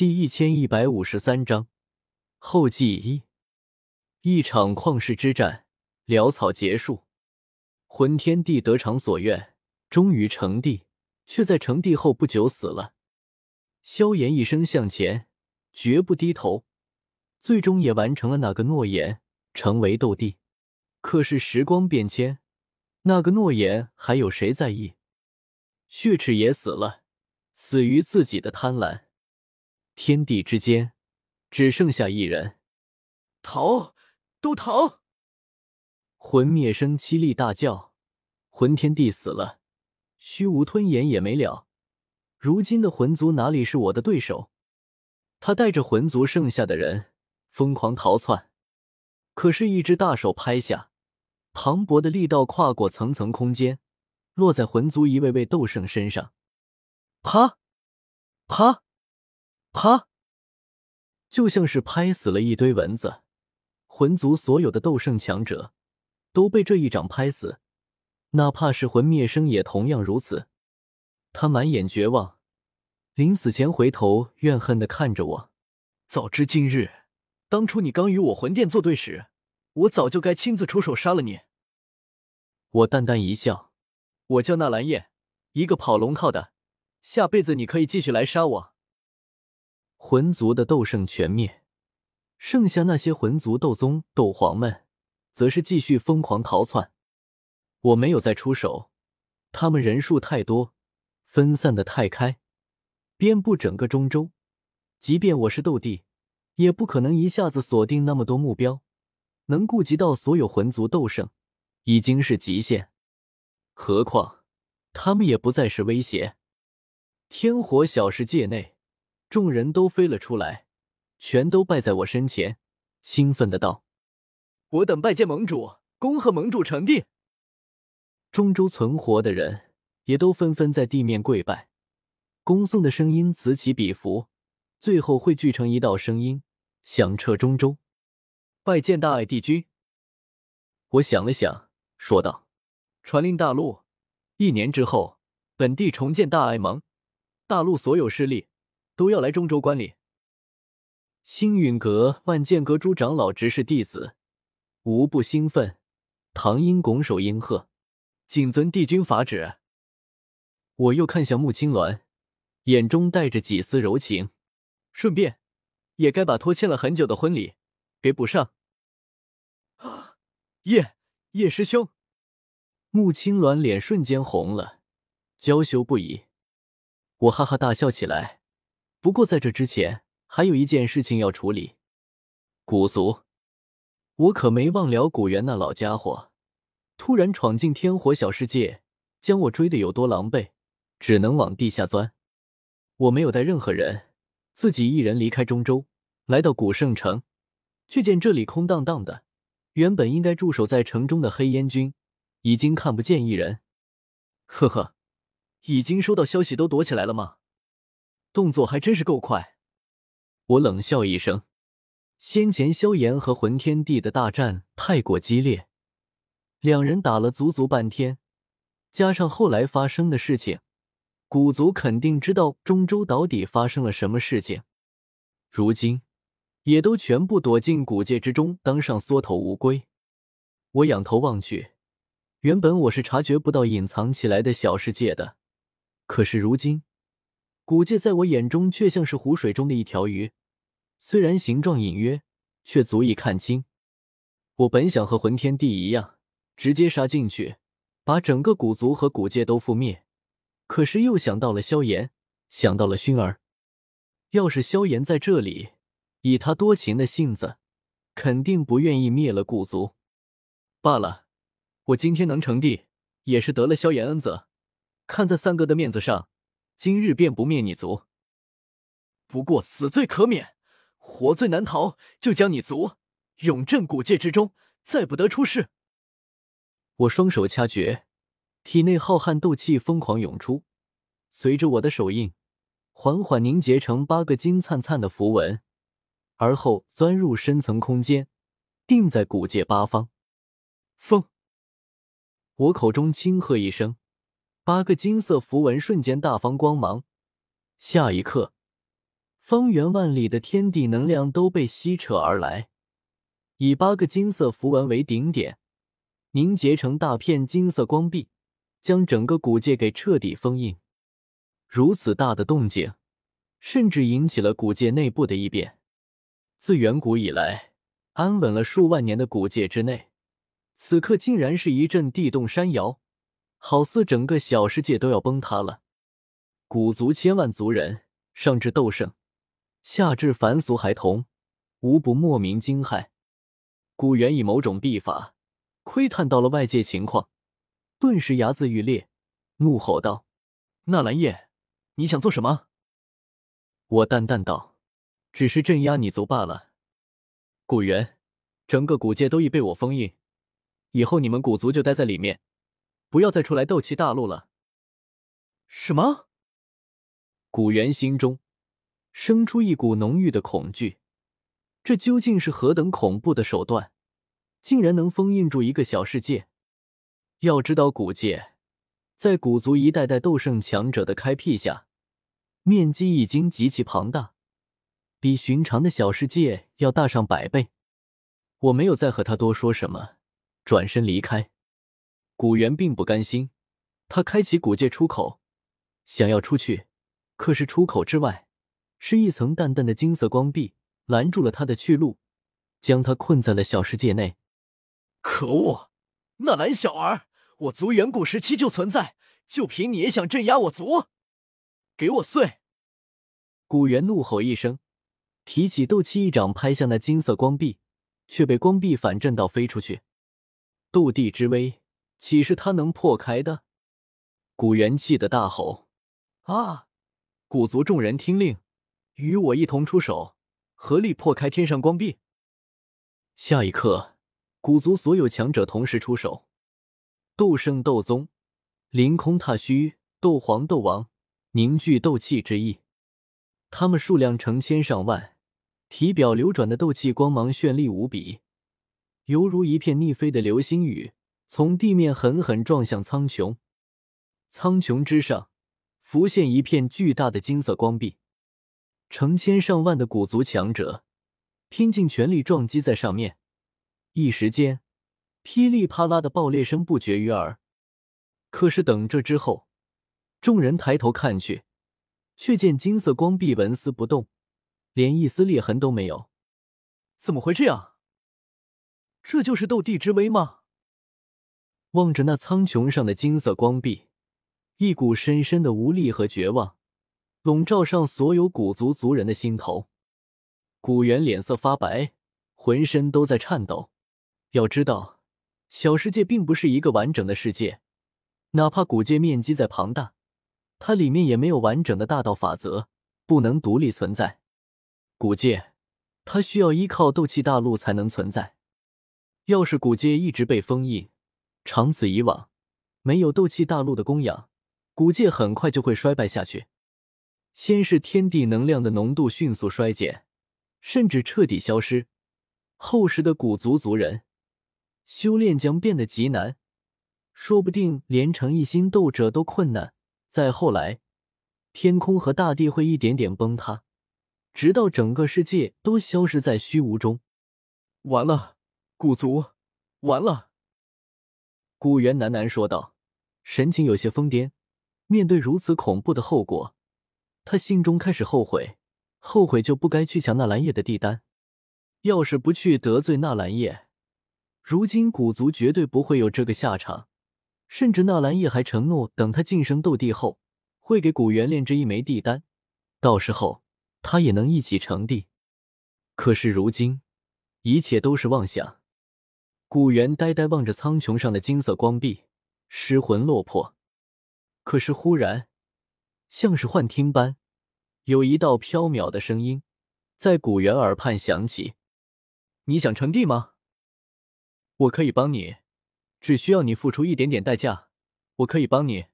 第一千一百五十三章后记一。一场旷世之战潦草结束，魂天帝得偿所愿，终于成帝，却在成帝后不久死了。萧炎一生向前，绝不低头，最终也完成了那个诺言，成为斗帝。可是时光变迁，那个诺言还有谁在意？血赤也死了，死于自己的贪婪。天地之间，只剩下一人。逃，都逃！魂灭生凄厉大叫：“魂天帝死了，虚无吞炎也没了。如今的魂族哪里是我的对手？”他带着魂族剩下的人疯狂逃窜，可是，一只大手拍下，磅礴的力道跨过层层空间，落在魂族一位位斗圣身上。啪，啪。啪！就像是拍死了一堆蚊子，魂族所有的斗圣强者都被这一掌拍死，哪怕是魂灭生也同样如此。他满眼绝望，临死前回头怨恨的看着我：“早知今日，当初你刚与我魂殿作对时，我早就该亲自出手杀了你。”我淡淡一笑：“我叫纳兰叶，一个跑龙套的，下辈子你可以继续来杀我。”魂族的斗圣全灭，剩下那些魂族斗宗、斗皇们，则是继续疯狂逃窜。我没有再出手，他们人数太多，分散的太开，遍布整个中州。即便我是斗帝，也不可能一下子锁定那么多目标，能顾及到所有魂族斗圣，已经是极限。何况他们也不再是威胁。天火小世界内。众人都飞了出来，全都拜在我身前，兴奋的道：“我等拜见盟主，恭贺盟主成帝。”中州存活的人也都纷纷在地面跪拜，恭送的声音此起彼伏，最后汇聚成一道声音，响彻中州：“拜见大爱帝君。”我想了想，说道：“传令大陆，一年之后，本地重建大爱盟，大陆所有势力。”都要来中州观礼。星陨阁、万剑阁诸长老、执事弟子无不兴奋。唐英拱手应和：“谨遵帝君法旨。”我又看向穆青鸾，眼中带着几丝柔情，顺便也该把拖欠了很久的婚礼给补上。啊，叶叶师兄！穆青鸾脸瞬间红了，娇羞不已。我哈哈大笑起来。不过在这之前，还有一件事情要处理。古族，我可没忘了古元那老家伙，突然闯进天火小世界，将我追得有多狼狈，只能往地下钻。我没有带任何人，自己一人离开中州，来到古圣城，却见这里空荡荡的。原本应该驻守在城中的黑烟军，已经看不见一人。呵呵，已经收到消息，都躲起来了吗？动作还真是够快，我冷笑一声。先前萧炎和魂天帝的大战太过激烈，两人打了足足半天，加上后来发生的事情，古族肯定知道中州岛底发生了什么事情。如今也都全部躲进古界之中，当上缩头乌龟。我仰头望去，原本我是察觉不到隐藏起来的小世界的，可是如今。古界在我眼中却像是湖水中的一条鱼，虽然形状隐约，却足以看清。我本想和魂天帝一样，直接杀进去，把整个古族和古界都覆灭。可是又想到了萧炎，想到了薰儿。要是萧炎在这里，以他多情的性子，肯定不愿意灭了古族。罢了，我今天能成帝，也是得了萧炎恩泽。看在三哥的面子上。今日便不灭你族，不过死罪可免，活罪难逃，就将你族永镇古界之中，再不得出世。我双手掐诀，体内浩瀚斗气疯狂涌出，随着我的手印，缓缓凝结成八个金灿灿的符文，而后钻入深层空间，定在古界八方。风，我口中轻喝一声。八个金色符文瞬间大放光芒，下一刻，方圆万里的天地能量都被吸扯而来，以八个金色符文为顶点，凝结成大片金色光壁，将整个古界给彻底封印。如此大的动静，甚至引起了古界内部的异变。自远古以来，安稳了数万年的古界之内，此刻竟然是一阵地动山摇，好似整个小世界都要崩塌了。古族千万族人，上至斗圣。下至凡俗孩童，无不莫名惊骇。古元以某种秘法窥探到了外界情况，顿时牙眦欲裂，怒吼道：“纳兰叶，你想做什么？”我淡淡道：“只是镇压你族罢了。”古元，整个古界都已被我封印，以后你们古族就待在里面，不要再出来斗气大陆了。什么？古元心中。生出一股浓郁的恐惧，这究竟是何等恐怖的手段，竟然能封印住一个小世界？要知道，古界在古族一代代斗圣强者的开辟下，面积已经极其庞大，比寻常的小世界要大上百倍。我没有再和他多说什么，转身离开。古元并不甘心，他开启古界出口，想要出去，可是出口之外。是一层淡淡的金色光壁拦住了他的去路，将他困在了小世界内。可恶，纳兰小儿，我族远古时期就存在，就凭你也想镇压我族？给我碎！古元怒吼一声，提起斗气一掌拍向那金色光壁，却被光壁反震到飞出去。斗帝之威，岂是他能破开的？古元气的大吼：“啊！古族众人听令！”与我一同出手，合力破开天上光壁。下一刻，古族所有强者同时出手，斗圣、斗宗、凌空踏虚、斗皇、斗王，凝聚斗气之意。他们数量成千上万，体表流转的斗气光芒绚丽无比，犹如一片逆飞的流星雨，从地面狠狠撞向苍穹。苍穹之上，浮现一片巨大的金色光壁。成千上万的古族强者拼尽全力撞击在上面，一时间噼里啪啦的爆裂声不绝于耳。可是等这之后，众人抬头看去，却见金色光壁纹丝不动，连一丝裂痕都没有。怎么会这样？这就是斗帝之威吗？望着那苍穹上的金色光壁，一股深深的无力和绝望。笼罩上所有古族族人的心头，古猿脸色发白，浑身都在颤抖。要知道，小世界并不是一个完整的世界，哪怕古界面积再庞大，它里面也没有完整的大道法则，不能独立存在。古界，它需要依靠斗气大陆才能存在。要是古界一直被封印，长此以往，没有斗气大陆的供养，古界很快就会衰败下去。先是天地能量的浓度迅速衰减，甚至彻底消失。后世的古族族人修炼将变得极难，说不定连成一心斗者都困难。再后来，天空和大地会一点点崩塌，直到整个世界都消失在虚无中。完了，古族完了。古元喃喃说道，神情有些疯癫。面对如此恐怖的后果。他心中开始后悔，后悔就不该去抢纳兰叶的地丹。要是不去得罪纳兰叶，如今古族绝对不会有这个下场。甚至纳兰叶还承诺，等他晋升斗帝后，会给古元炼制一枚地丹，到时候他也能一起成帝。可是如今，一切都是妄想。古元呆呆望着苍穹上的金色光壁，失魂落魄。可是忽然。像是幻听般，有一道飘渺的声音在古元耳畔响起：“你想成帝吗？我可以帮你，只需要你付出一点点代价，我可以帮你。”